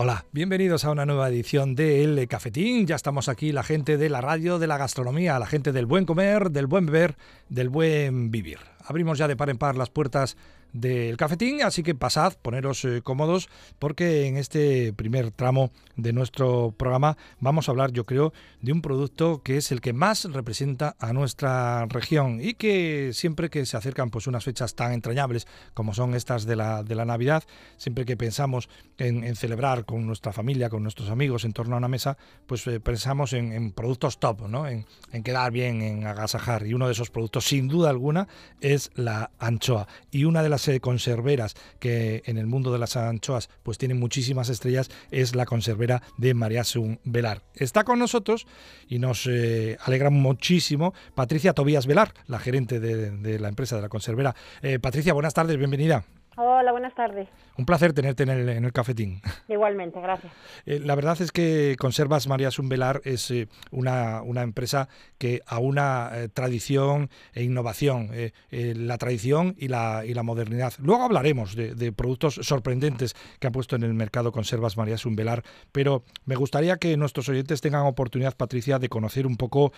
Hola, bienvenidos a una nueva edición de El Cafetín. Ya estamos aquí, la gente de la radio, de la gastronomía, la gente del buen comer, del buen beber, del buen vivir. Abrimos ya de par en par las puertas del cafetín, así que pasad, poneros eh, cómodos, porque en este primer tramo de nuestro programa vamos a hablar, yo creo, de un producto que es el que más representa a nuestra región y que siempre que se acercan pues unas fechas tan entrañables como son estas de la, de la Navidad, siempre que pensamos en, celebrar con nuestra familia, con nuestros amigos en torno a una mesa, pues eh, pensamos en, productos top, ¿no? En, en quedar bien, en agasajar. Y uno de esos productos, sin duda alguna, es la anchoa. Y una de las eh, conserveras que en el mundo de las anchoas pues tienen muchísimas estrellas es la conservera de María Sun Velar. Está con nosotros y nos eh, alegra muchísimo Patricia Tobías Velar, la gerente de, la empresa de la conservera. Eh, Patricia, buenas tardes, bienvenida. Hola, buenas tardes. Un placer tenerte en el, en el cafetín. Igualmente, gracias. Eh, la verdad es que Conservas María Sumbelar es eh, una, una, empresa que a una eh, tradición e innovación, la tradición y la, y la modernidad. Luego hablaremos de, productos sorprendentes que ha puesto en el mercado Conservas María Sumbelar, pero me gustaría que nuestros oyentes tengan oportunidad, Patricia, de conocer un poco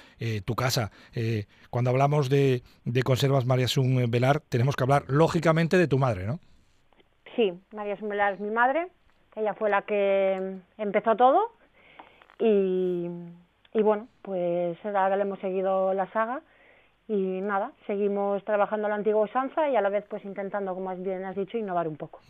tu casa. cuando hablamos de, de Conservas María Sumbelar, tenemos que hablar lógicamente de tu madre, ¿no? Sí, María Sumelar es mi madre, ella fue la que empezó todo y, bueno, pues ahora le hemos seguido la saga y nada, seguimos trabajando la antigua usanza y a la vez pues intentando, como bien has dicho, innovar un poco.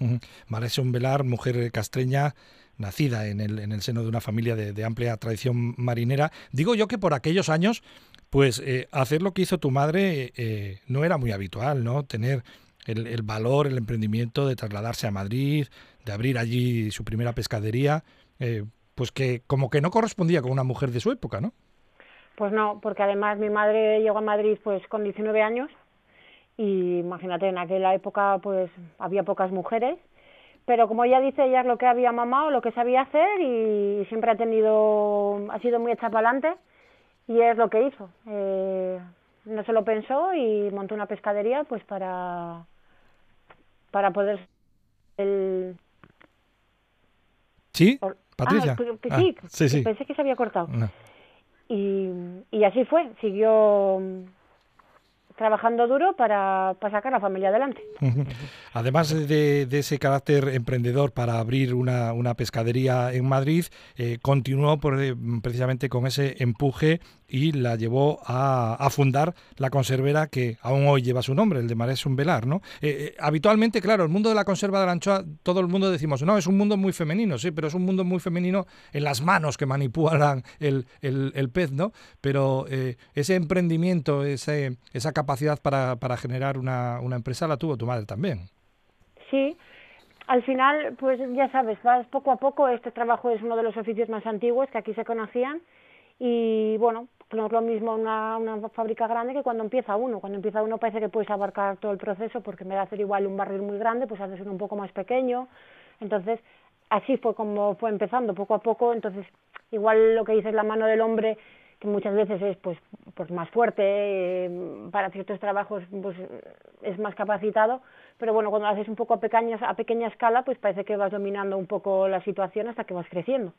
María Velar, mujer castreña, nacida en el, en el seno de una familia de, amplia tradición marinera. Digo yo que por aquellos años, pues eh, hacer lo que hizo tu madre eh, no era muy habitual, ¿no? Tener el, valor, el emprendimiento de trasladarse a Madrid, de abrir allí su primera pescadería, eh, pues que como que no correspondía con una mujer de su época, ¿no? Pues no, porque además mi madre llegó a Madrid pues con 19 años y imagínate, en aquella época pues había pocas mujeres, pero como ella dice, ella es lo que había mamado, lo que sabía hacer y siempre ha tenido, ha sido muy hecha para adelante y es lo que hizo. Eh, no se lo pensó y montó una pescadería pues para para poder el sí Patricia. Ah, sí, sí, sí, pensé que se había cortado. Y, y así fue siguió trabajando duro para, para, sacar a la familia adelante. Además de, ese carácter emprendedor para abrir una, pescadería en Madrid, eh, continuó por, eh, precisamente con ese empuje y la llevó a, fundar la conservera que aún hoy lleva su nombre, el de Marés Velar, ¿no? Eh, habitualmente, claro, el mundo de la conserva de la anchoa, todo el mundo decimos, no, es un mundo muy femenino, sí, pero es un mundo muy femenino en las manos que manipulan el, el, pez, ¿no? Pero ese emprendimiento, ese, esa capacidad capacidad para, para generar una, una empresa la tuvo tu madre también. Sí, al final, pues ya sabes, vas poco a poco, este trabajo es uno de los oficios más antiguos que aquí se conocían y bueno, no es lo mismo una, una fábrica grande que cuando empieza uno. Cuando empieza uno parece que puedes abarcar todo el proceso porque me da hacer igual un barril muy grande, pues haces uno un poco más pequeño. Entonces, así fue como fue empezando, poco a poco. Entonces, igual lo que dices, la mano del hombre que muchas veces es pues, pues más fuerte, eh, para ciertos trabajos pues, es más capacitado, pero bueno, cuando lo haces un poco a pequeña, a pequeña escala, pues parece que vas dominando un poco la situación hasta que vas creciendo.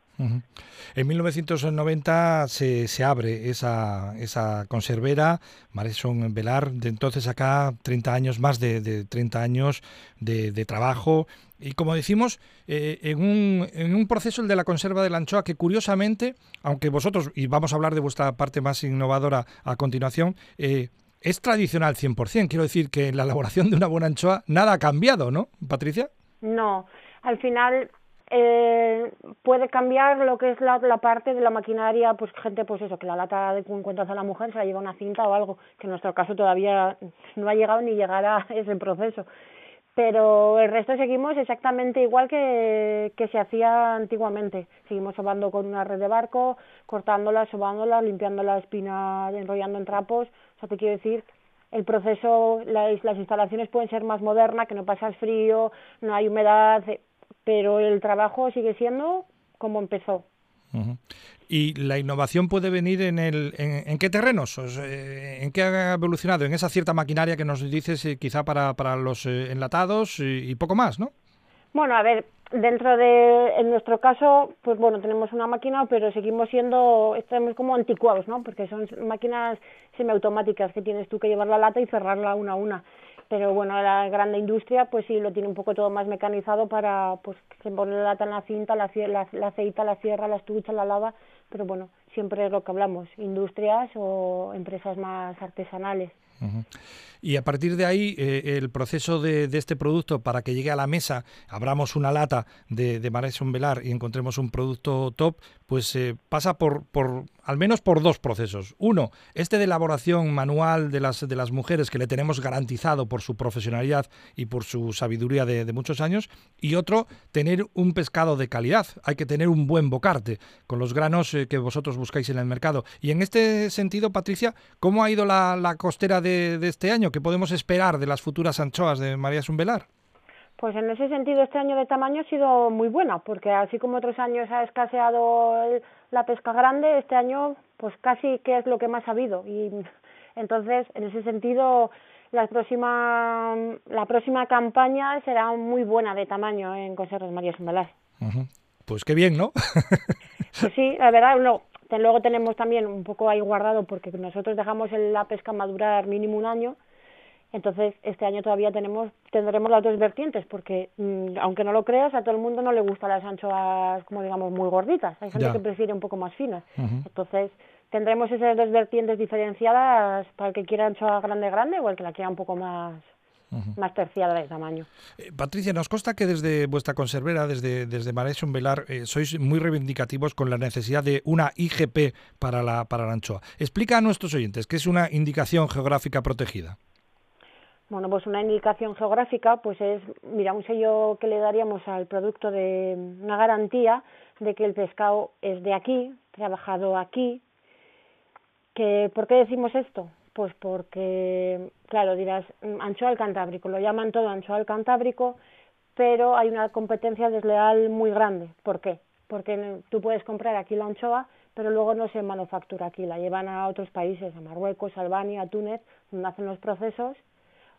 En 1990 se, se abre esa, esa conservera, Mareson Velar, de entonces acá 30 años, más de, de 30 años de, de trabajo, y como decimos, eh, en, un, proceso el de la conserva de la anchoa que curiosamente, aunque vosotros, y vamos a hablar de vuestra parte más innovadora a continuación, eh, es tradicional 100%. Quiero decir que en la elaboración de una buena anchoa nada ha cambiado, ¿no, Patricia? No, al final eh, puede cambiar lo que es la, la, parte de la maquinaria, pues gente, pues eso, que la lata de cuando hace la mujer se la lleva una cinta o algo, que en nuestro caso todavía no ha llegado ni llegará ese proceso pero el resto seguimos exactamente igual que, que se hacía antiguamente. Seguimos sobando con una red de barco, cortándola, sobándola, limpiando la espina, enrollando en trapos. O sea, te quiero decir, el proceso, las, las instalaciones pueden ser más modernas, que no pasas frío, no hay humedad, pero el trabajo sigue siendo como empezó. ¿Y la innovación puede venir en, el, en, qué terrenos? Eh, ¿En qué ha evolucionado? En esa cierta maquinaria que nos dices eh, quizá para, para los eh, enlatados y, poco más, ¿no? Bueno, a ver, dentro de, en nuestro caso, pues bueno, tenemos una máquina, pero seguimos siendo, estamos como anticuados, ¿no? Porque son máquinas semiautomáticas que tienes tú que llevar la lata y cerrarla una a una. Pero bueno, la grande industria, pues sí, lo tiene un poco todo más mecanizado para, pues, se la lata en la cinta, la, la, la aceita, la cierra, la estucha, la lava, pero bueno, siempre es lo que hablamos, industrias o empresas más artesanales. Y a partir de ahí, eh, el proceso de, este producto para que llegue a la mesa, abramos una lata de, de Marais Velar y encontremos un producto top, pues eh, pasa por, al menos por dos procesos. Uno, este de elaboración manual de las, de las mujeres que le tenemos garantizado por su profesionalidad y por su sabiduría de, muchos años. Y otro, tener un pescado de calidad. Hay que tener un buen bocarte con los granos eh, que vosotros buscáis en el mercado. Y en este sentido, Patricia, ¿cómo ha ido la, la costera de, de este año? ¿Qué podemos esperar de las futuras anchoas de María Sumbelar? Pues en ese sentido este año de tamaño ha sido muy buena, porque así como otros años ha escaseado la pesca grande, este año pues casi que es lo que más ha habido. Y entonces, en ese sentido, la próxima, la próxima campaña será muy buena de tamaño en Conservas María Sumbelar. Pues qué bien, ¿no? pues sí, la verdad, no, luego tenemos también un poco ahí guardado porque nosotros dejamos la pesca madurar mínimo un año entonces, este año todavía tenemos, tendremos las dos vertientes, porque mm, aunque no lo creas, a todo el mundo no le gustan las anchoas, como digamos, muy gorditas. Hay gente que prefiere un poco más finas. Entonces, tendremos esas dos vertientes diferenciadas para el que quiera anchoa grande, grande, o el que la quiera un poco más, más terciada de tamaño. Eh, Patricia, nos consta que desde vuestra conservera, desde, desde Velar, eh, sois muy reivindicativos con la necesidad de una IGP para la, para la anchoa. Explica a nuestros oyentes qué es una indicación geográfica protegida. Bueno, pues una indicación geográfica, pues es, mira, un sello que le daríamos al producto de una garantía de que el pescado es de aquí, trabajado aquí. Que, ¿Por qué decimos esto? Pues porque, claro, dirás, anchoa al cantábrico, lo llaman todo anchoa al cantábrico, pero hay una competencia desleal muy grande. ¿Por qué? Porque tú puedes comprar aquí la anchoa, pero luego no se manufactura aquí, la llevan a otros países, a Marruecos, Albania, Túnez, donde hacen los procesos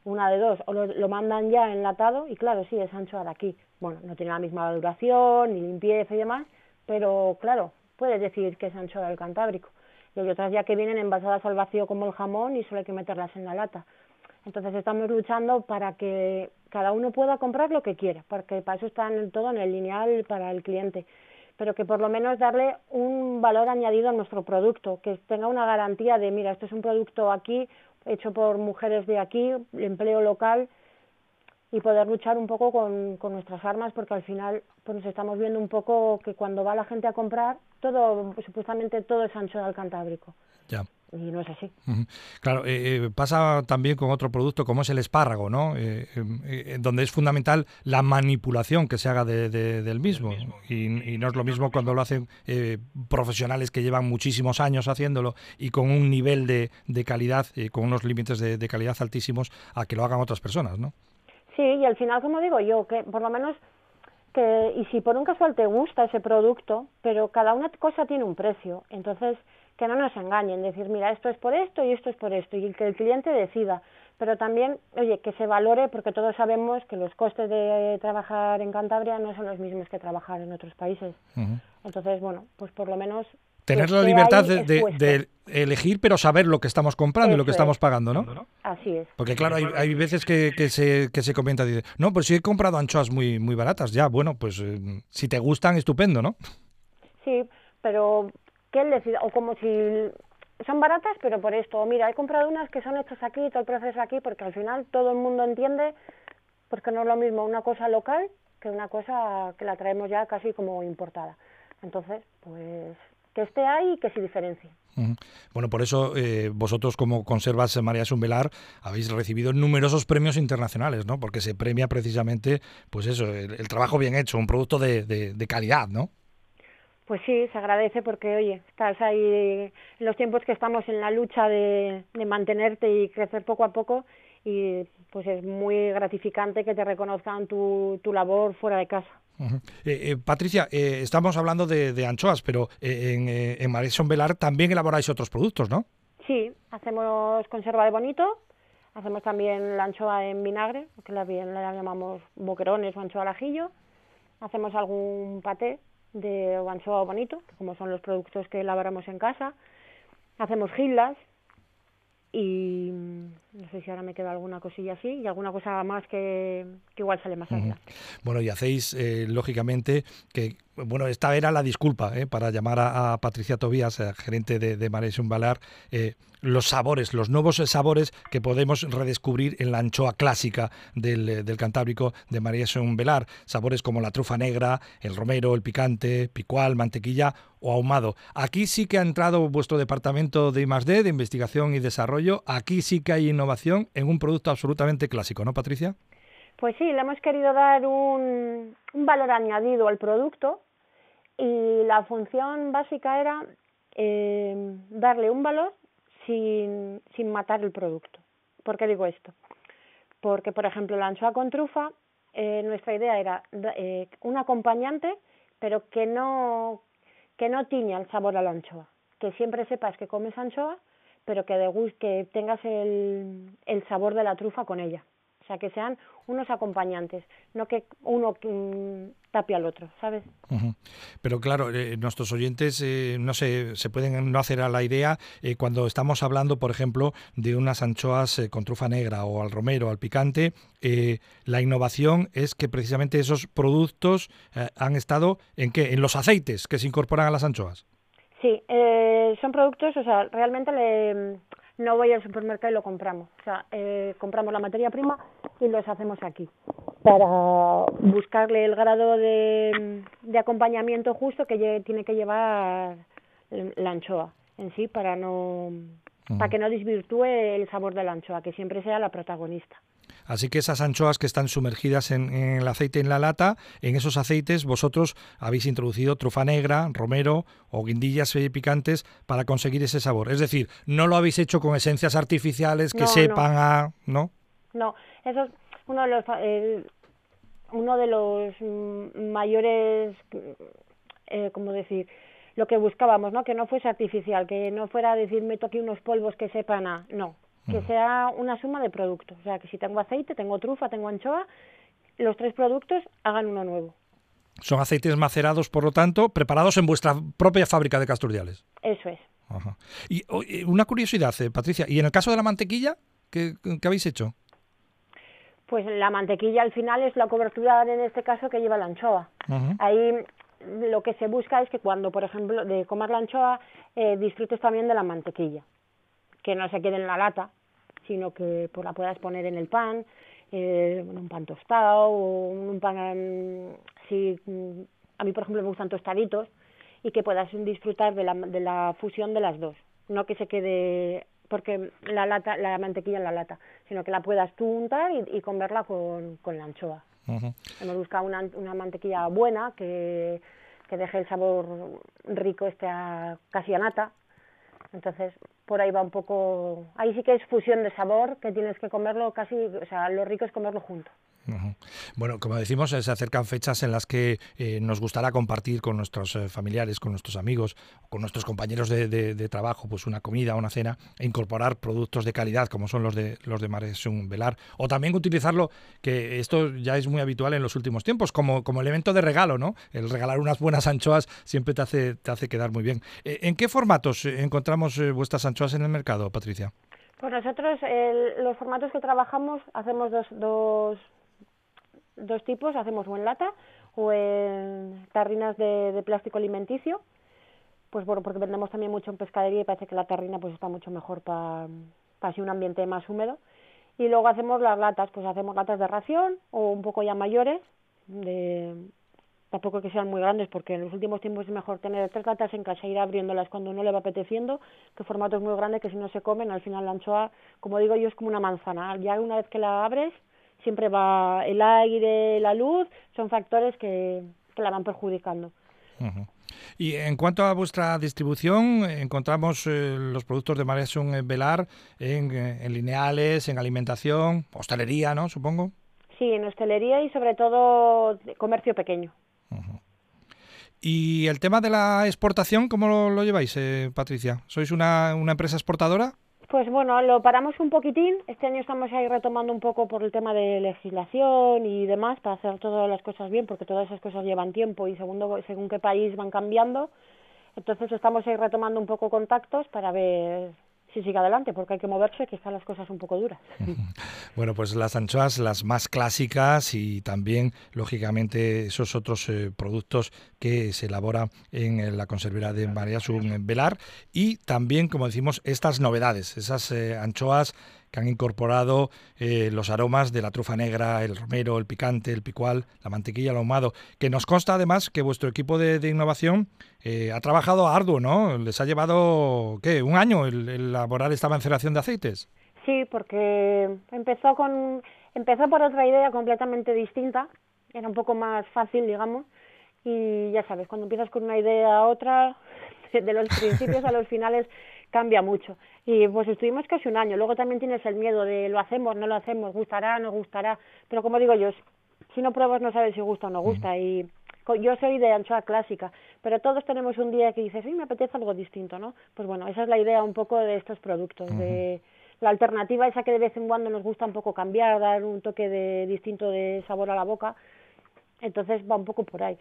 una de dos, o lo, mandan ya enlatado y claro, sí, es anchoa de aquí. Bueno, no tiene la misma duración, ni limpieza y demás, pero claro, puedes decir que es anchoa del Cantábrico. Y hay otras ya que vienen envasadas al vacío como el jamón y solo hay que meterlas en la lata. Entonces estamos luchando para que cada uno pueda comprar lo que quiera, porque para eso está en todo en el lineal para el cliente, pero que por lo menos darle un valor añadido a nuestro producto, que tenga una garantía de, mira, esto es un producto aquí, hecho por mujeres de aquí, empleo local y poder luchar un poco con, con nuestras armas porque al final pues nos estamos viendo un poco que cuando va la gente a comprar todo supuestamente todo es ancho del Cantábrico. Y no es así. Claro, eh, eh, pasa también con otro producto como es el espárrago, ¿no? Eh, donde es fundamental la manipulación que se haga del mismo. Y, no es lo mismo cuando lo hacen profesionales que llevan muchísimos años haciéndolo y con un nivel de, de calidad, con unos límites de, de, calidad altísimos, a que lo hagan otras personas, ¿no? Sí, y al final, como digo yo, que por lo menos que, y si por un casual te gusta ese producto, pero cada una cosa tiene un precio, entonces que no nos engañen, decir, mira, esto es por esto y esto es por esto, y que el cliente decida. Pero también, oye, que se valore, porque todos sabemos que los costes de trabajar en Cantabria no son los mismos que trabajar en otros países. Entonces, bueno, pues por lo menos Tener la libertad de, elegir, pero saber lo que estamos comprando y lo que estamos pagando, ¿no? Así es. Porque claro, hay, hay veces que, que, se, que se comenta, dice, no, pues si he comprado anchoas muy, muy baratas, ya, bueno, pues eh, si te gustan, estupendo, ¿no? Sí, pero que él decida, o como si son baratas, pero por esto, mira, he comprado unas que son hechas aquí, todo el proceso aquí, porque al final todo el mundo entiende, porque no es lo mismo una cosa local que una cosa que la traemos ya casi como importada. Entonces, pues que esté ahí y que se diferencie. Bueno, por eso eh, vosotros como Conservas María Sumbelar habéis recibido numerosos premios internacionales, ¿no? Porque se premia precisamente, pues eso, el, trabajo bien hecho, un producto de, de calidad, ¿no? Pues sí, se agradece porque, oye, estás ahí en los tiempos que estamos en la lucha de, mantenerte y crecer poco a poco y pues es muy gratificante que te reconozcan tu, tu labor fuera de casa. Eh, eh, Patricia, eh, estamos hablando de, anchoas, pero en, en Marisson Velar también elaboráis otros productos, ¿no? Sí, hacemos conserva de bonito, hacemos también la anchoa en vinagre, que la, la llamamos boquerones o anchoa al ajillo, hacemos algún paté de anchoa bonito, como son los productos que elaboramos en casa. Hacemos gilas y no sé si ahora me queda alguna cosilla así y alguna cosa más que, igual sale más adelante. Bueno, y hacéis, eh, lógicamente, que bueno, esta era la disculpa ¿eh? para llamar a, Patricia Tobías, eh, gerente de, de Mares Balar, eh, los sabores, los nuevos sabores que podemos redescubrir en la anchoa clásica del, del Cantábrico de María Velar. Sabores como la trufa negra, el romero, el picante, picual, mantequilla o ahumado. Aquí sí que ha entrado vuestro departamento de I+D, de investigación y desarrollo. Aquí sí que hay innovación en un producto absolutamente clásico, ¿no, Patricia? Pues sí, le hemos querido dar un, valor añadido al producto y la función básica era eh, darle un valor sin, sin matar el producto. ¿Por qué digo esto? Porque, por ejemplo, la anchoa con trufa, eh, nuestra idea era eh, un acompañante, pero que no, que no tiña el sabor a la anchoa. Que siempre sepas que comes anchoa, pero que, que tengas el, el sabor de la trufa con ella. O sea, que sean unos acompañantes, no que uno mm, tape al otro, ¿sabes? Pero claro, eh, nuestros oyentes eh, no se, se pueden no hacer a la idea eh, cuando estamos hablando, por ejemplo, de unas anchoas con trufa negra o al romero, al picante. la innovación es que precisamente esos productos han estado en qué? En los aceites que se incorporan a las anchoas. Sí, son productos, o sea, realmente le no voy al supermercado y lo compramos. O sea, eh, compramos la materia prima y los hacemos aquí para buscarle el grado de, de acompañamiento justo que tiene que llevar la anchoa en sí para no para que no desvirtúe el sabor de la anchoa, que siempre sea la protagonista. Así que esas anchoas que están sumergidas en, el aceite en la lata, en esos aceites vosotros habéis introducido trufa negra, romero o guindillas picantes para conseguir ese sabor. Es decir, no lo habéis hecho con esencias artificiales que sepan a... ¿No? No, eso es uno de los... uno de los mayores... Eh, ¿Cómo decir? Lo que buscábamos, ¿no? Que no fuese artificial, que no fuera a decir meto aquí unos polvos que sepan a, no, que sea una suma de productos. O sea, que si tengo aceite, tengo trufa, tengo anchoa, los tres productos hagan uno nuevo. Son aceites macerados, por lo tanto, preparados en vuestra propia fábrica de Casturdiales. Eso es. Y una curiosidad, eh, Patricia, ¿y en el caso de la mantequilla, qué, habéis hecho? Pues la mantequilla al final es la cobertura en este caso que lleva la anchoa. Ahí lo que se busca es que cuando, por ejemplo, de comer la anchoa, eh, disfrutes también de la mantequilla que no se quede en la lata, sino que pues, la puedas poner en el pan, eh, un pan tostado o un pan, si, a mí por ejemplo me gustan tostaditos, y que puedas disfrutar de la, de la fusión de las dos, no que se quede porque la lata, la mantequilla en la lata, sino que la puedas tú untar y, comerla con, con la anchoa. Me busca una, una mantequilla buena que, que deje el sabor rico este a, casi a nata. Entonces, por ahí va un poco, ahí sí que es fusión de sabor, que tienes que comerlo casi, o sea, lo rico es comerlo junto. Bueno, como decimos, se acercan fechas en las que eh, nos gustará compartir con nuestros eh, familiares, con nuestros amigos, con nuestros compañeros de, trabajo, pues una comida, una cena, e incorporar productos de calidad como son los de los de Maresum Velar, o también utilizarlo, que esto ya es muy habitual en los últimos tiempos, como, como elemento de regalo, ¿no? El regalar unas buenas anchoas siempre te hace, te hace quedar muy bien. Eh, ¿En qué formatos encontramos vuestras anchoas en el mercado, Patricia? Pues nosotros, los formatos que trabajamos, hacemos dos, dos dos tipos, hacemos o en lata o en tarrinas de, plástico alimenticio, pues bueno, porque vendemos también mucho en pescadería y parece que la tarrina pues está mucho mejor para así un ambiente más húmedo. Y luego hacemos las latas, pues hacemos latas de ración o un poco ya mayores, de tampoco que sean muy grandes porque en los últimos tiempos es mejor tener tres latas en casa e ir abriéndolas cuando no le va apeteciendo que formatos muy grandes que si no se comen al final la anchoa como digo yo es como una manzana ya una vez que la abres siempre va el aire, la luz, son factores que, la van perjudicando. Y en cuanto a vuestra distribución, encontramos eh, los productos de Maresun Velar en, eh, en, lineales, en alimentación, hostelería, ¿no? Supongo. Sí, en hostelería y sobre todo comercio pequeño. ¿Y el tema de la exportación, cómo lo, lleváis, eh, Patricia? ¿Sois una, una empresa exportadora? Pues bueno, lo paramos un poquitín. Este año estamos ahí retomando un poco por el tema de legislación y demás para hacer todas las cosas bien, porque todas esas cosas llevan tiempo y segundo, según qué país van cambiando. Entonces estamos ahí retomando un poco contactos para ver si sigue adelante, porque hay que moverse, que están las cosas un poco duras. Bueno, pues las anchoas, las más clásicas y también, lógicamente, esos otros eh, productos que se elaboran en la conservera de María Velar y también, como decimos, estas novedades, esas eh, anchoas que han incorporado eh, los aromas de la trufa negra, el romero, el picante, el picual, la mantequilla, el ahumado, que nos consta además que vuestro equipo de, innovación eh, ha trabajado arduo, ¿no? Les ha llevado, ¿qué? ¿Un año el, elaborar esta manceración de aceites? Sí, porque empezó con empezó por otra idea completamente distinta, era un poco más fácil, digamos, y ya sabes, cuando empiezas con una idea a otra, de los principios a los finales cambia mucho. Y pues estuvimos casi un año. Luego también tienes el miedo de lo hacemos, no lo hacemos, gustará, no gustará. Pero como digo yo, si no pruebas no sabes si gusta o no gusta. Y yo soy de anchoa clásica, pero todos tenemos un día que dices, sí, me apetece algo distinto, ¿no? Pues bueno, esa es la idea un poco de estos productos, de la alternativa esa que de vez en cuando nos gusta un poco cambiar, dar un toque de distinto de sabor a la boca. Entonces va un poco por ahí.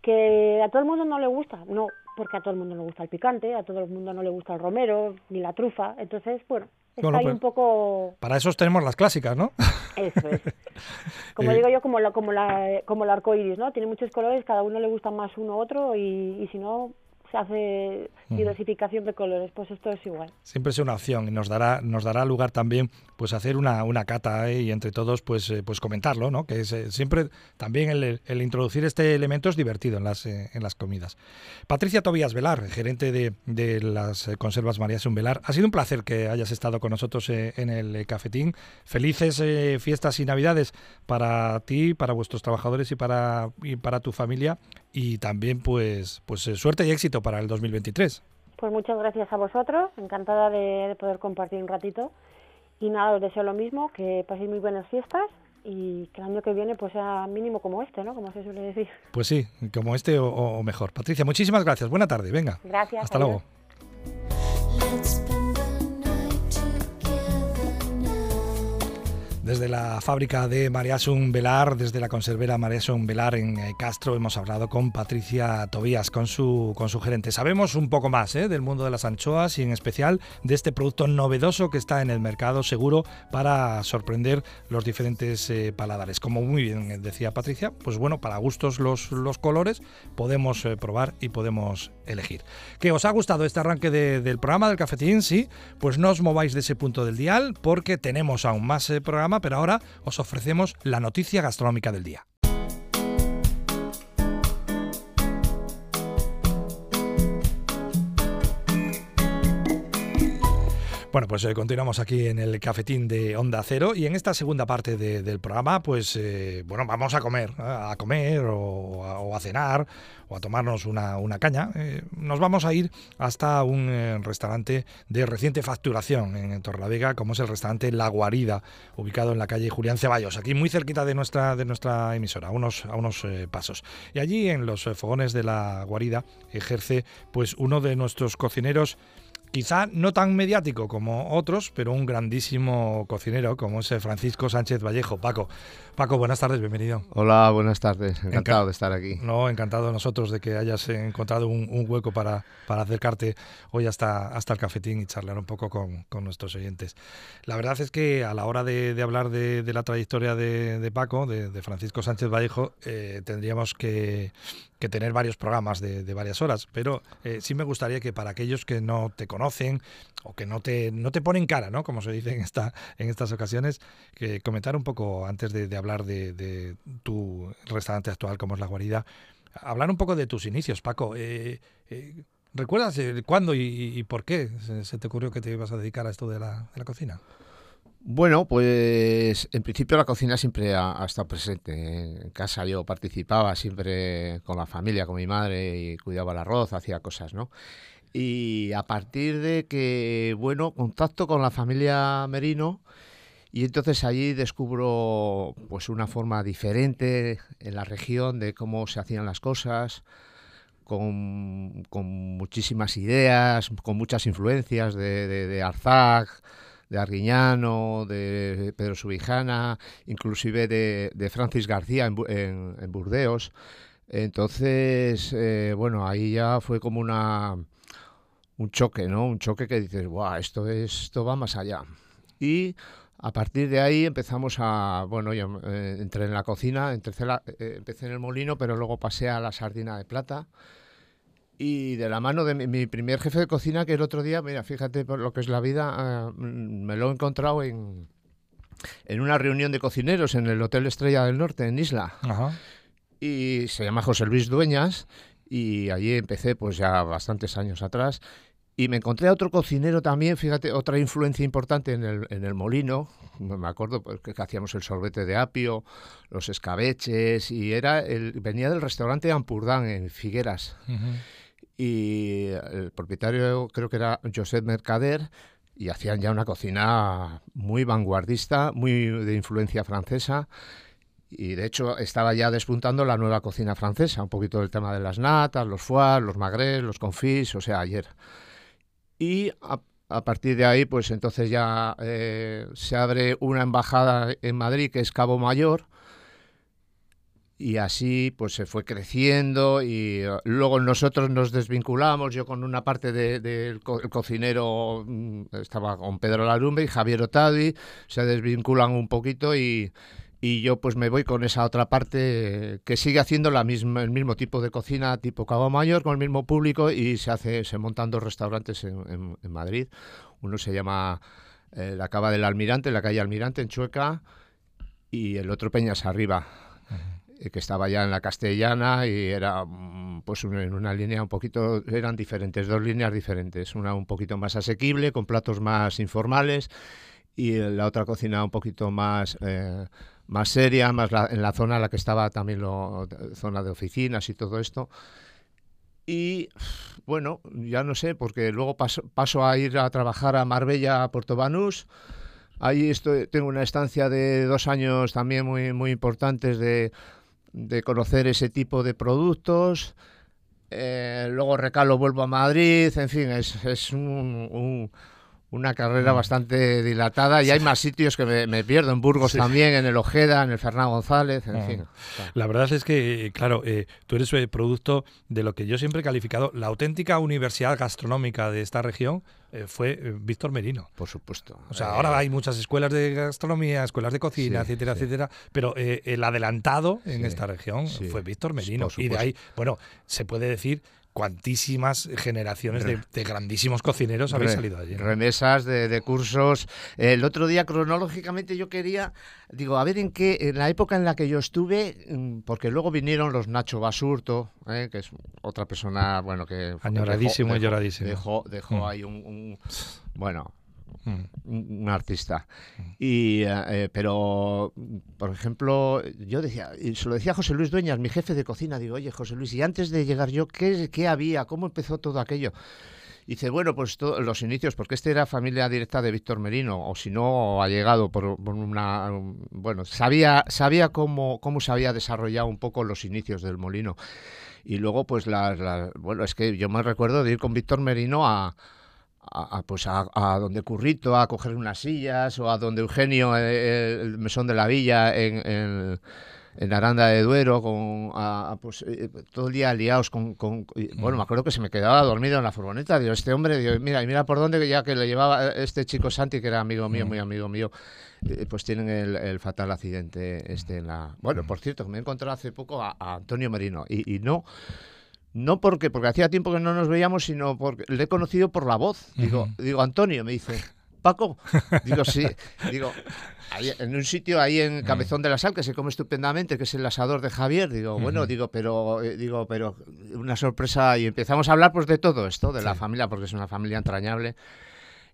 Que a todo el mundo no le gusta, no, porque a todo el mundo le gusta el picante, a todo el mundo no le gusta el romero, ni la trufa, entonces, bueno, está ahí pues, un poco... Para eso tenemos las clásicas, ¿no? Eso es. Como digo yo, como, la, como, la, como el arco iris, ¿no? Tiene muchos colores, cada uno le gusta más uno u otro, y, y si no, hace diversificación de colores, pues esto es igual. Siempre es una opción y nos dará, nos dará lugar también pues hacer una, una cata ¿eh? y entre todos pues, eh, pues comentarlo, ¿no? Que es, eh, siempre también el, el, introducir este elemento es divertido en las, en las comidas. Patricia Tobías Velar, gerente de, de las conservas María Sun Velar, ha sido un placer que hayas estado con nosotros en el cafetín. Felices fiestas y navidades para ti, para vuestros trabajadores y para, y para tu familia y también pues, pues suerte y éxito para el 2023. Pues muchas gracias a vosotros, encantada de, poder compartir un ratito. Y nada, os deseo lo mismo, que paséis muy buenas fiestas y que el año que viene pues sea mínimo como este, ¿no? Como se suele decir. Pues sí, como este o, mejor. Patricia, muchísimas gracias. Buena tarde, venga. Gracias. Hasta luego. Desde la fábrica de Mariasun Velar, desde la conservera Mariasun Velar en eh, Castro, hemos hablado con Patricia Tobías, con su, con su gerente. Sabemos un poco más ¿eh? del mundo de las anchoas y en especial de este producto novedoso que está en el mercado seguro para sorprender los diferentes eh, paladares. Como muy bien decía Patricia, pues bueno, para gustos los, los colores podemos probar y podemos elegir. ¿Que os ha gustado este arranque del programa del cafetín? Sí, pues no os mováis de ese punto del dial porque tenemos aún más pero ahora os ofrecemos la noticia gastronómica del día. Bueno, pues eh, continuamos aquí en el cafetín de Onda Cero y en esta segunda parte del programa, pues eh, bueno, vamos a comer, a comer o a, cenar o a tomarnos una, caña. Eh, nos vamos a ir hasta un restaurante de reciente facturación en Torlavega, como es el restaurante La Guarida, ubicado en la calle Julián Ceballos, aquí muy cerquita de nuestra, de nuestra emisora, a unos, a unos pasos. Y allí en los fogones de La Guarida ejerce pues uno de nuestros cocineros quizá no tan mediático como otros, pero un grandísimo cocinero como es Francisco Sánchez Vallejo. Paco, Paco, buenas tardes, bienvenido. Hola, buenas tardes, encantado de estar aquí. No, encantado nosotros de que hayas encontrado un, hueco para, para, acercarte hoy hasta, hasta el cafetín y charlar un poco con, nuestros oyentes. La verdad es que a la hora de, hablar de, la trayectoria de, Paco, de, Francisco Sánchez Vallejo, eh, tendríamos que, tener varios programas de, varias horas, pero eh, sí me gustaría que para aquellos que no te conocen o que no te, no te ponen cara, ¿no? como se dice en, esta, en estas ocasiones, que comentar un poco antes de, hablar de, tu restaurante actual como es La Guarida, hablar un poco de tus inicios, Paco. Eh, eh, ¿Recuerdas cuándo y, por qué se, te ocurrió que te ibas a dedicar a esto de la, de la cocina? Bueno, pues en principio la cocina siempre ha, estado presente. En casa yo participaba siempre con la familia, con mi madre, y cuidaba el arroz, hacía cosas, ¿no? Y a partir de que, bueno, contacto con la familia Merino, y entonces allí descubro pues una forma diferente en la región de cómo se hacían las cosas, con, muchísimas ideas, con muchas influencias de, de, de Arzac, de Arguiñano, de Pedro Subijana, inclusive de, Francis García en, Burdeos. Entonces, eh, bueno, ahí ya fue como una un choque, ¿no? Un choque que dices, ¡guau! Esto, esto va más allá. Y a partir de ahí empezamos a, bueno, yo eh, entré en la cocina, empecé, eh, empecé en el molino, pero luego pasé a la sardina de plata y de la mano de mi, primer jefe de cocina, que el otro día, mira, fíjate por lo que es la vida, mm, me lo he encontrado en, en una reunión de cocineros en el Hotel Estrella del Norte, en Isla. Y se llama José Luis Dueñas, y allí empecé pues ya bastantes años atrás. Y me encontré a otro cocinero también, fíjate, otra influencia importante en el, en el molino. Me acuerdo pues, que, hacíamos el sorbete de apio, los escabeches, y era el, venía del restaurante Ampurdán en Figueras y el propietario creo que era Josep Mercader y hacían ya una cocina muy vanguardista, muy de influencia francesa y de hecho estaba ya despuntando la nueva cocina francesa, un poquito del tema de las natas, los foies, los magrets, los confits, o sea, ayer. Y a, partir de ahí, pues entonces ya eh, se abre una embajada en Madrid que es Cabo Mayor, y así pues se fue creciendo y eh, luego nosotros nos desvinculamos, yo con una parte del cocinero mm, estaba con Pedro Larumbe y Javier Otadi, se desvinculan un poquito y, y, yo pues me voy con esa otra parte que sigue haciendo la misma, el mismo tipo de cocina tipo Cabo Mayor con el mismo público y se hace se montan dos restaurantes en, Madrid, uno se llama eh, la Cava del Almirante, la calle Almirante en Chueca y el otro Peñas Arriba que estaba ya en la castellana y era mm, pues en una línea un poquito, eran diferentes, dos líneas diferentes, una un poquito más asequible, con platos más informales y la otra cocina un poquito más, eh, más seria, más en la zona en la que estaba también la zona de oficinas y todo esto. Y bueno, ya no sé, porque luego paso, paso a ir a trabajar a Marbella, a Puerto Banús. Ahí estoy, tengo una estancia de dos años también muy, muy importantes de, de conocer ese tipo de productos. Eh, luego recalo, vuelvo a Madrid, en fin, es, es un, una carrera mm. bastante dilatada y hay más sitios que me, pierdo, en Burgos también, en el Ojeda, en el Fernando González, en mm. fin. La verdad es que, claro, eh, tú eres el producto de lo que yo siempre he calificado, la auténtica universidad gastronómica de esta región, eh, fue eh, Víctor Merino. Por supuesto. O sea, ahora hay muchas escuelas de gastronomía, escuelas de cocina, etcétera, etcétera, pero el adelantado en esta región fue Víctor Merino. Y de ahí, bueno, se puede decir cuantísimas generaciones de, grandísimos cocineros habéis salido allí. Remesas de, cursos. El otro día, cronológicamente, yo quería, digo, a ver en qué, en la época en la que yo estuve, mm, porque luego vinieron los Nacho Basurto, eh, que es otra persona, bueno, que... Añoradísimo y lloradísimo. Dejó, dejó mm. ahí un, bueno, un, artista. Y, eh, eh, pero, por ejemplo, yo decía, y se lo decía José Luis Dueñas, mi jefe de cocina, digo, oye, José Luis, y antes de llegar yo, ¿qué, qué había? ¿Cómo empezó todo aquello? dice, bueno, pues los inicios, porque este era familia directa de Víctor Merino, o si no, ha llegado por, una... Bueno, sabía, sabía cómo, cómo se había desarrollado un poco los inicios del molino. Y luego, pues, la, bueno, es que yo me recuerdo de ir con Víctor Merino a, a, pues a, donde Currito a coger unas sillas o a donde Eugenio, eh, el, mesón de la villa en, en, Aranda de Duero, con pues, eh, todo el día liados con, con bueno, me acuerdo que se me quedaba dormido en la furgoneta, digo, este hombre, digo, mira, y mira por dónde ya que le llevaba este chico Santi, que era amigo mío, muy amigo mío, eh, pues tienen el, fatal accidente este en la... Bueno, por cierto, me he encontrado hace poco a, Antonio Merino y, y no no porque, porque hacía tiempo que no nos veíamos, sino porque le he conocido por la voz. Digo, digo Antonio, me dice, Paco. Digo, sí. Digo, en un sitio ahí en Cabezón de la Sal, que se come estupendamente, que es el asador de Javier. Digo, bueno, digo, pero, eh, digo, pero una sorpresa. Y empezamos a hablar pues de todo esto, de la familia, porque es una familia entrañable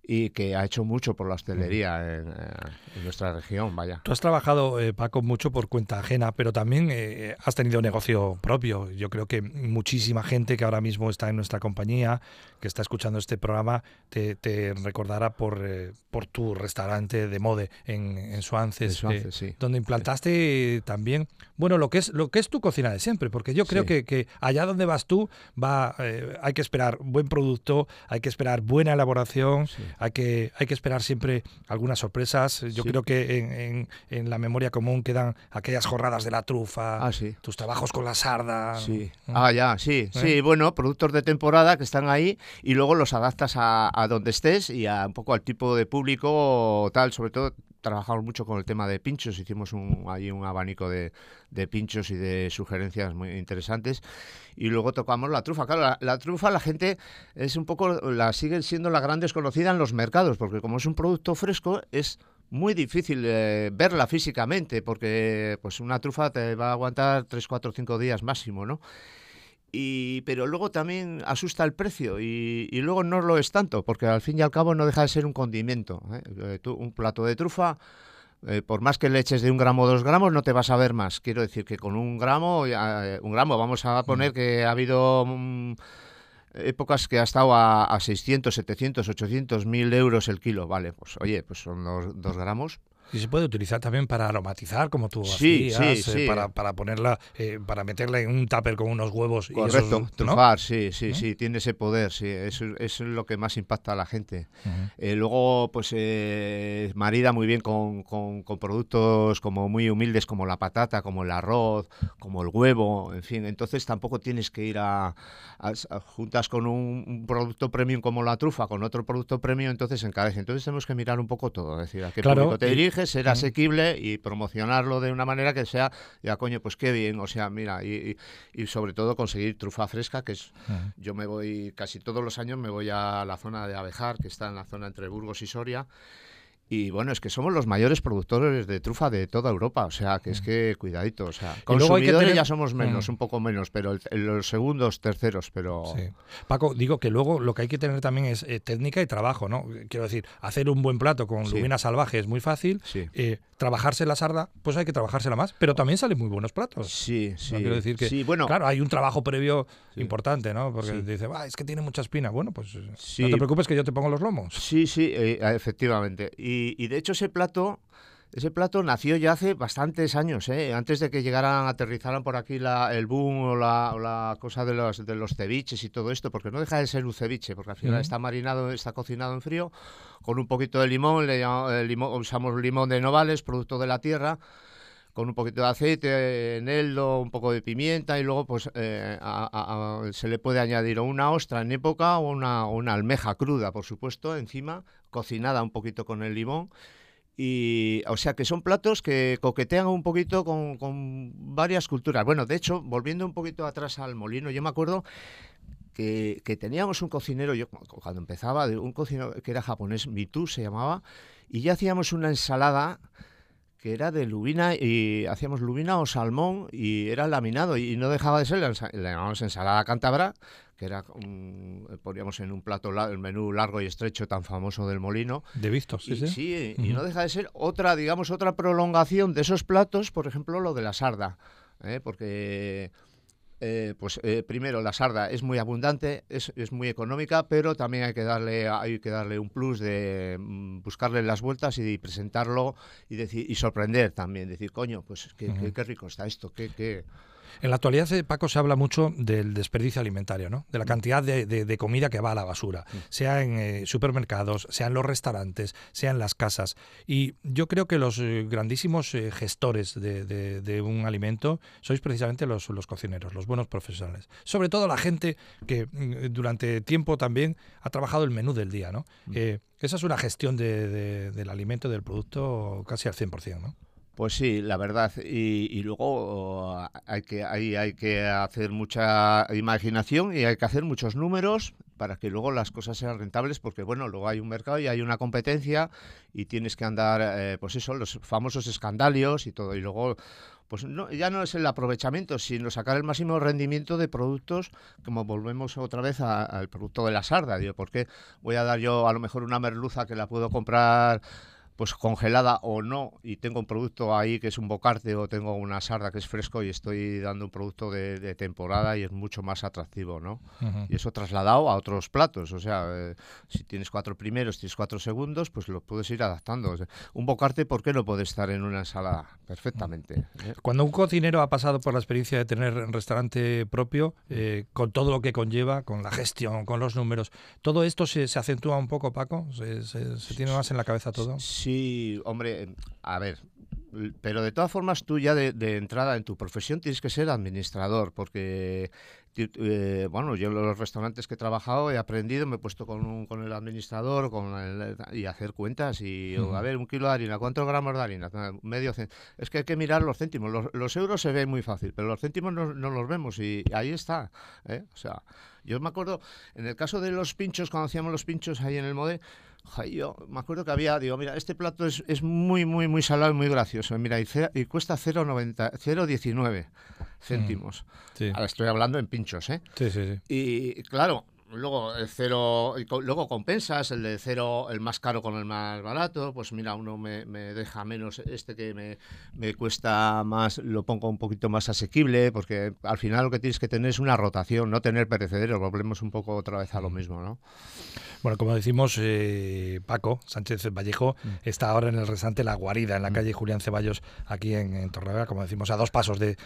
y que ha hecho mucho por la hostelería en, eh, nuestra región, vaya. Tú has trabajado, eh, Paco, mucho por cuenta ajena, pero también eh, has tenido negocio propio. Yo creo que muchísima gente que ahora mismo está en nuestra compañía, que está escuchando este programa te, recordará por, eh, por tu restaurante de Mode en, en Suances, eh, donde implantaste también, bueno, lo que es lo que es tu cocina de siempre, porque yo creo que, que, allá donde vas tú va eh, hay que esperar buen producto, hay que esperar buena elaboración, hay que hay que esperar siempre algunas sorpresas. Yo creo que en, en, la memoria común quedan aquellas jornadas de la trufa, ah, tus trabajos con la sarda. Sí. Ah, ya, sí, sí, bueno, productos de temporada que están ahí y luego los adaptas a, donde estés y a un poco al tipo de público tal, sobre todo trabajamos mucho con el tema de pinchos, hicimos un, ahí un abanico de, pinchos y de sugerencias muy interesantes. Y luego tocamos la trufa. Claro, la, trufa la gente es un poco, la sigue siendo la gran desconocida en los mercados, porque como es un producto fresco, es muy difícil eh, verla físicamente, porque pues una trufa te va a aguantar 3, 4, 5 días máximo, ¿no? Y, pero luego también asusta el precio y, luego no lo es tanto, porque al fin y al cabo no deja de ser un condimento. ¿eh? Eh, un plato de trufa, eh, por más que le eches de un gramo o dos gramos, no te vas a ver más. Quiero decir que con un gramo, un gramo, vamos a poner que ha habido mm, épocas que ha estado a, a, 600, 700, 800, 1000 euros el kilo. Vale, pues oye, pues son dos, dos gramos y se puede utilizar también para aromatizar, como tú sí, hacías, sí, eh, para, para, ponerla, eh, para meterla en un tupper con unos huevos. Correcto, y trufar, sí, sí, sí, tiene ese poder, sí, eso, es lo que más impacta a la gente. Eh, luego, pues, marida muy bien con, con, productos como muy humildes como la patata, como el arroz, como el huevo, en fin, entonces tampoco tienes que ir a, juntas con un, producto premium como la trufa, con otro producto premium, entonces encarece. Entonces tenemos que mirar un poco todo, es decir, a qué público te diriges ser asequible y promocionarlo de una manera que sea, ya coño, pues qué bien, o sea, mira, y, y, sobre todo conseguir trufa fresca, que es, yo me voy, casi todos los años me voy a la zona de Abejar, que está en la zona entre Burgos y Soria, y bueno, es que somos los mayores productores de trufa de toda Europa, o sea, que es mm. que cuidadito, o sea, consumidores ya somos menos, mm. un poco menos, pero los segundos, terceros, pero... Paco, digo que luego lo que hay que tener también es eh, técnica y trabajo, ¿no? Quiero decir, hacer un buen plato con lubina salvaje es muy fácil, eh, trabajarse la sarda, pues hay que trabajársela más, pero también salen muy buenos platos. Sí, sí. quiero decir que, sí, bueno, claro, hay un trabajo previo importante, ¿no? Porque dice, es que tiene mucha espina. Bueno, pues no te preocupes que yo te pongo los lomos. Sí, sí, eh, efectivamente. Y y, de hecho ese plato, ese plato nació ya hace bastantes años, ¿eh? antes de que llegaran, aterrizaran por aquí la, el boom o la, cosa de los, de los ceviches y todo esto, porque no deja de ser un ceviche, porque al final está marinado, está cocinado en frío, con un poquito de limón, le eh, limón, usamos limón de novales, producto de la tierra, con un poquito de aceite, eneldo, un poco de pimienta y luego pues eh, se le puede añadir una ostra en época o una, una almeja cruda, por supuesto, encima, cocinada un poquito con el limón. Y, o sea que son platos que coquetean un poquito con, con, varias culturas. Bueno, de hecho, volviendo un poquito atrás al molino, yo me acuerdo que, teníamos un cocinero, yo cuando empezaba, un cocinero que era japonés, Mitu se llamaba, y ya hacíamos una ensalada que era de lubina y hacíamos lubina o salmón y era laminado y no dejaba de ser, le llamamos ensalada cántabra, que era, poníamos en un plato el menú largo y estrecho tan famoso del molino. De vistos, sí, sí. y no deja de ser otra, digamos, otra prolongación de esos platos, por ejemplo, lo de la sarda, ¿eh? porque eh, pues eh, primero la sarda es muy abundante, es, muy económica, pero también hay que darle hay que darle un plus de mm, buscarle las vueltas y presentarlo y decir y sorprender también, decir coño, pues qué, qué, rico está esto, qué, qué en la actualidad, eh, Paco, se habla mucho del desperdicio alimentario, ¿no? de la mm. cantidad de, comida que va a la basura, mm. sea en eh, supermercados, sea en los restaurantes, sea en las casas. Y yo creo que los eh, grandísimos gestores de, un alimento sois precisamente los, cocineros, los buenos profesionales. Sobre todo la gente que mm, durante tiempo también ha trabajado el menú del día. ¿no? esa es una gestión del alimento, del producto casi al 100%, ¿no? Pues sí, la verdad. Y, luego hay que, hay, hay que hacer mucha imaginación y hay que hacer muchos números para que luego las cosas sean rentables, porque bueno, luego hay un mercado y hay una competencia y tienes que andar, eh, pues eso, los famosos escandalios y todo. Y luego, pues no, ya no es el aprovechamiento, sino sacar el máximo rendimiento de productos, como volvemos otra vez al producto de la sarda. Digo, ¿por qué voy a dar yo a lo mejor una merluza que la puedo comprar? Pues congelada o no, y tengo un producto ahí que es un bocarte o tengo una sarda que es fresco y estoy dando un producto de, temporada y es mucho más atractivo, ¿no? Y eso trasladado a otros platos, o sea, eh, si tienes cuatro primeros, tienes cuatro segundos, pues lo puedes ir adaptando. un bocarte, ¿por qué no puede estar en una ensalada? Perfectamente. ¿eh? Cuando un cocinero ha pasado por la experiencia de tener un restaurante propio, eh, con todo lo que conlleva, con la gestión, con los números, ¿todo esto se, acentúa un poco, Paco? ¿Se, se tiene más en la cabeza todo? Sí Sí, hombre, a ver, pero de todas formas tú ya de, entrada en tu profesión tienes que ser administrador, porque eh, bueno, yo en los restaurantes que he trabajado he aprendido, me he puesto con, con el administrador con y hacer cuentas y a ver, un kilo de harina, ¿cuántos gramos de harina? Medio Es que hay que mirar los céntimos. Los, euros se ven muy fácil, pero los céntimos no, los vemos y ahí está. ¿eh? O sea, yo me acuerdo, en el caso de los pinchos, cuando hacíamos los pinchos ahí en el MODE, yo me acuerdo que había, digo, mira, este plato es, es muy, muy, muy salado y muy gracioso. Mira, y, y cuesta 0,19 céntimos. Mm, Ahora estoy hablando en pinchos, ¿eh? Sí, sí, sí. Y claro, luego el cero, luego compensas el de cero, el más caro con el más barato, pues mira, uno me, me deja menos este que me, me, cuesta más, lo pongo un poquito más asequible, porque al final lo que tienes que tener es una rotación, no tener perecederos, volvemos un poco otra vez a lo mm. mismo, ¿no? Bueno, como decimos, eh, Paco Sánchez Vallejo mm. está ahora en el restaurante La Guarida, en la mm. calle Julián Ceballos, aquí en, en como decimos, a dos pasos de,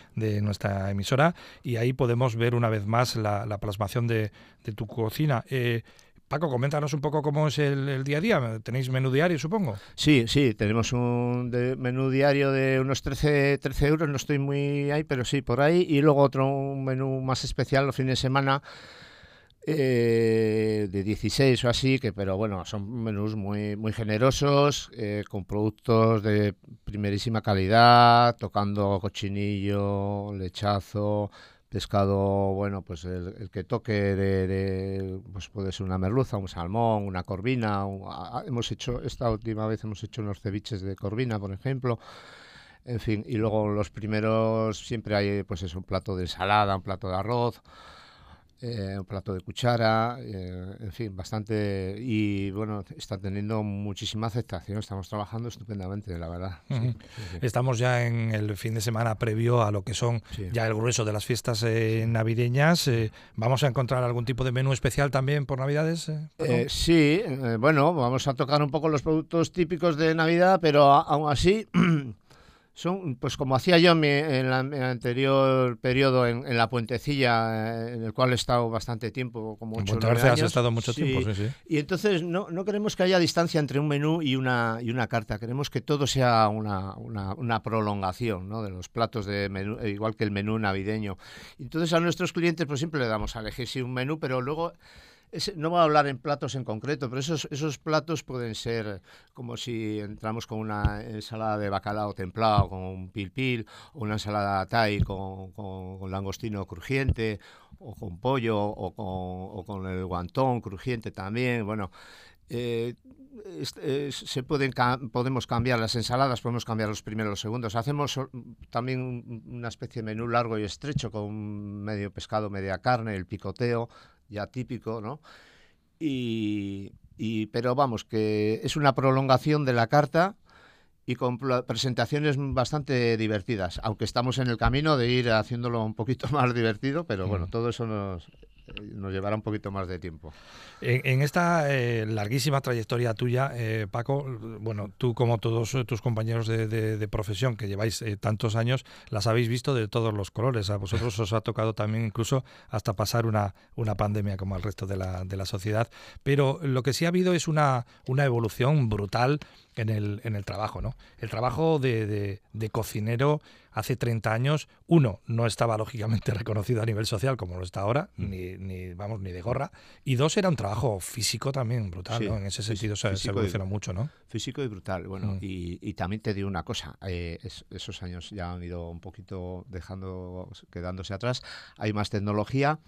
nuestra emisora, y ahí podemos ver una vez más la, plasmación de, tu cocina. Eh, Paco, coméntanos un poco cómo es el, día a día. ¿Tenéis menú diario, supongo? Sí, sí, tenemos un menú diario de unos 13, 13 euros, no estoy muy ahí, pero sí, por ahí. Y luego otro menú más especial los fines de semana eh, de 16 o así, que pero bueno, son menús muy, muy generosos, eh, con productos de primerísima calidad, tocando cochinillo, lechazo, pescado, bueno, pues el, que toque de, pues puede ser una merluza, un salmón, una corvina, hemos hecho, esta última vez hemos hecho unos ceviches de corvina, por ejemplo, en fin, y luego los primeros siempre hay pues es un plato de ensalada, un plato de arroz, eh, un plato de cuchara, eh, en fin, bastante. Y bueno, está teniendo muchísima aceptación. Estamos trabajando estupendamente, la verdad. Estamos ya en el fin de semana previo a lo que son ya el grueso de las fiestas eh, navideñas. ¿Vamos a encontrar algún tipo de menú especial también por Navidades? sí, bueno, vamos a tocar un poco los productos típicos de Navidad, pero aún así. son, pues como hacía yo en, el anterior periodo en, la puentecilla, eh, en el cual he estado bastante tiempo, como ocho años. has estado mucho tiempo, sí, sí. Y entonces no, no, queremos que haya distancia entre un menú y una, y una carta, queremos que todo sea una, una, una prolongación ¿no? de los platos de menú, igual que el menú navideño. Entonces a nuestros clientes pues siempre le damos a elegir sí, un menú, pero luego no voy a hablar en platos en concreto, pero esos, esos platos pueden ser como si entramos con una ensalada de bacalao templado con un pil pil, o una ensalada thai con, con, langostino crujiente, o con pollo, o con, o con el guantón crujiente también. Bueno, eh, se pueden podemos cambiar las ensaladas, podemos cambiar los primeros los segundos. Hacemos también una especie de menú largo y estrecho con medio pescado, media carne, el picoteo, ya típico, ¿no? Y, pero vamos, que es una prolongación de la carta y con presentaciones bastante divertidas, aunque estamos en el camino de ir haciéndolo un poquito más divertido, pero bueno, mm. todo eso nos, nos llevará un poquito más de tiempo. En, esta eh, larguísima trayectoria tuya, eh, Paco, bueno, tú como todos tus compañeros de, profesión que lleváis eh, tantos años, las habéis visto de todos los colores. A vosotros os ha tocado también incluso hasta pasar una, una pandemia como al resto de la, de la sociedad. Pero lo que sí ha habido es una, una evolución brutal en el, en el trabajo, ¿no? El trabajo de, cocinero hace 30 años, uno, no estaba lógicamente reconocido a nivel social como lo está ahora, mm. ni, ni, vamos, ni de gorra, y dos, era un trabajo físico también brutal, ¿no? En ese sentido se, se, evolucionó mucho, ¿no? Físico y brutal, bueno, mm. y, y, también te digo una cosa, eh, esos años ya han ido un poquito dejando, quedándose atrás, hay más tecnología,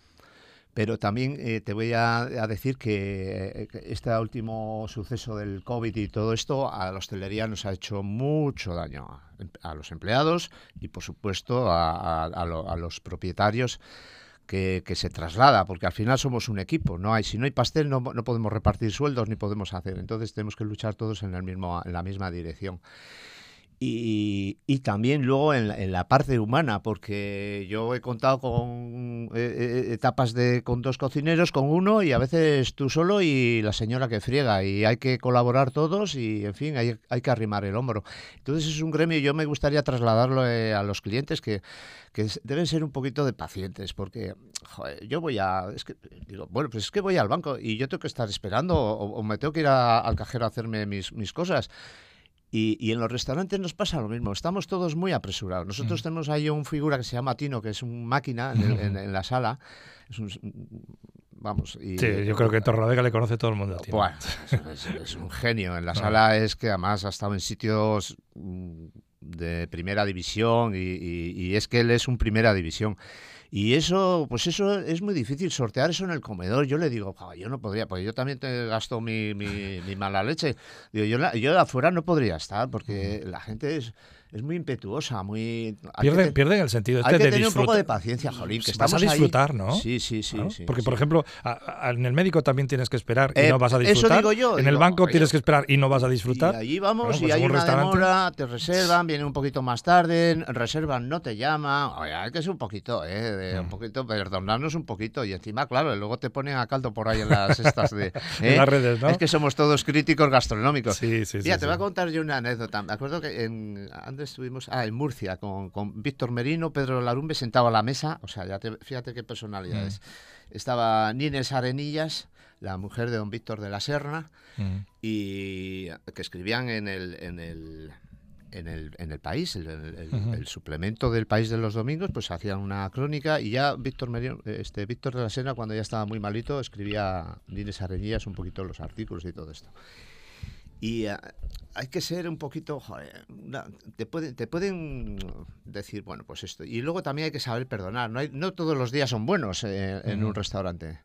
pero también eh, te voy a, decir que, eh, este último suceso del COVID y todo esto a la hostelería nos ha hecho mucho daño a, los empleados y, por supuesto, a, los propietarios que, se traslada, porque al final somos un equipo, no hay, si no hay pastel no, no podemos repartir sueldos ni podemos hacer, entonces tenemos que luchar todos en, el mismo, en la misma dirección. Y, también luego en la, parte humana, porque yo he contado con eh, eh, etapas de con dos cocineros, con uno y a veces tú solo y la señora que friega y hay que colaborar todos y en fin, hay, hay que arrimar el hombro. Entonces es un gremio y yo me gustaría trasladarlo eh, a los clientes que, que deben ser un poquito de pacientes, porque yo voy a, es que, bueno, pues es que voy al banco y yo tengo que estar esperando o, me tengo que ir al cajero a hacerme mis, mis cosas. Y, en los restaurantes nos pasa lo mismo, estamos todos muy apresurados. Nosotros tenemos ahí un figura que se llama Tino, que es un máquina en, la sala. Es un, vamos. Y, sí, yo creo que Torravega le conoce todo el mundo. Bueno, es, un genio. En la sala es que además ha estado en sitios mm, de primera división y es que él es un primera división. Y eso, pues eso es muy difícil, sortear eso en el comedor. Yo le digo, yo no podría, porque yo también te gasto mi, mi, mi mala leche. Digo, yo, yo de afuera no podría estar, porque la gente es es muy impetuosa, muy... Pierden, pierden el sentido este hay que tener un poco de paciencia, Jolín, que vas a disfrutar, ¿no? Sí, sí, sí. Porque, por ejemplo, en el médico también tienes que esperar y eh, no vas a disfrutar. Eso digo yo. En el banco tienes que esperar y no vas a disfrutar. Y allí vamos y pues hay una demora, te reservan, vienen un poquito más tarde, reservan, no te llaman. Oye, hay que ser un poquito, ¿eh? un mm. poquito, perdonarnos un poquito. Y encima, claro, luego te ponen a caldo por ahí en las estas de... ¿eh? las redes, ¿no? Es que somos todos críticos gastronómicos. Sí, sí, Mira, te voy a contar yo una anécdota. Me acuerdo que en, antes estuvimos... Ah, en Murcia, con, con Víctor Merino, Pedro Larumbe sentado a la mesa, o sea, ya fíjate qué personalidades. Mm. Estaba Nines Arenillas, la mujer de don Víctor de la Serna, mm. y que escribían en el, en el en el, en el país, el, suplemento del país de los domingos, pues hacían una crónica y ya Víctor Merino, este Víctor de la Serna, cuando ya estaba muy malito, escribía Nines Arenillas un poquito los artículos y todo esto. Y eh, hay que ser un poquito, te, pueden, te pueden decir, bueno, pues esto. Y luego también hay que saber perdonar. No, hay, no todos los días son buenos eh, en un restaurante.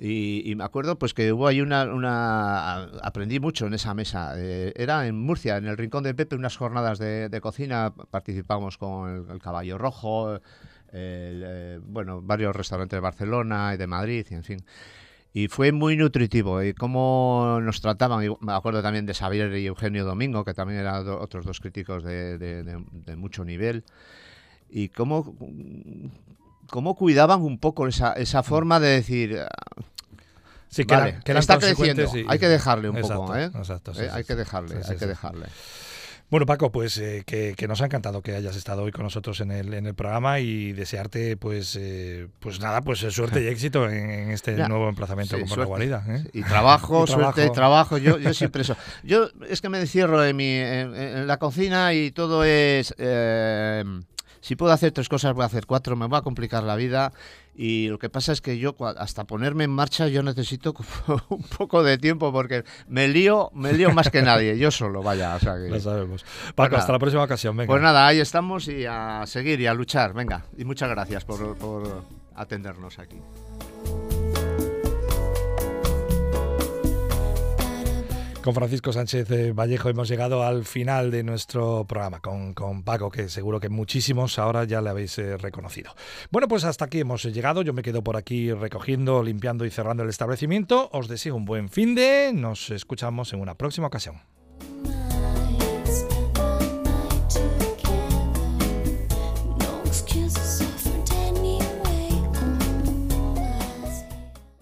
Y, me acuerdo pues que hubo ahí una, una aprendí mucho en esa mesa. Eh, era en Murcia, en el Rincón de Pepe, unas jornadas de, cocina. Participamos con el, Caballo Rojo, bueno, varios restaurantes de Barcelona y de Madrid, y en fin. Y fue muy nutritivo. Y cómo nos trataban, me acuerdo también de Xavier y Eugenio Domingo, que también eran otros dos críticos de, de, mucho nivel. Y cómo, cómo cuidaban un poco esa, esa forma de decir... Sí, que, que está creciendo. Hay que dejarle un poco, ¿eh? Exacto, sí, hay que dejarle, hay que dejarle. Bueno, Paco, pues eh, que, nos ha encantado que hayas estado hoy con nosotros en el, en el programa y desearte, pues, eh, pues nada, pues eh, suerte y éxito en, este nuevo emplazamiento como la guarida. Y trabajo, suerte, trabajo. Yo, yo siempre eso. Yo es que me encierro en, mi, en, la cocina y todo es si puedo hacer tres cosas, voy a hacer cuatro, me va a complicar la vida. Y lo que pasa es que yo, hasta ponerme en marcha, yo necesito un poco de tiempo porque me lío, me lío más que nadie, yo solo, vaya. O sea que, Lo sabemos. Paco, pues hasta la próxima ocasión, venga. Pues nada, ahí estamos y a seguir y a luchar, venga. Y muchas gracias por, por atendernos aquí. Con Francisco Sánchez eh, Vallejo hemos llegado al final de nuestro programa con, Paco, que seguro que muchísimos ahora ya le habéis eh, reconocido. Bueno, pues hasta aquí hemos llegado. Yo me quedo por aquí recogiendo, limpiando y cerrando el establecimiento. Os deseo un buen fin de. Nos escuchamos en una próxima ocasión.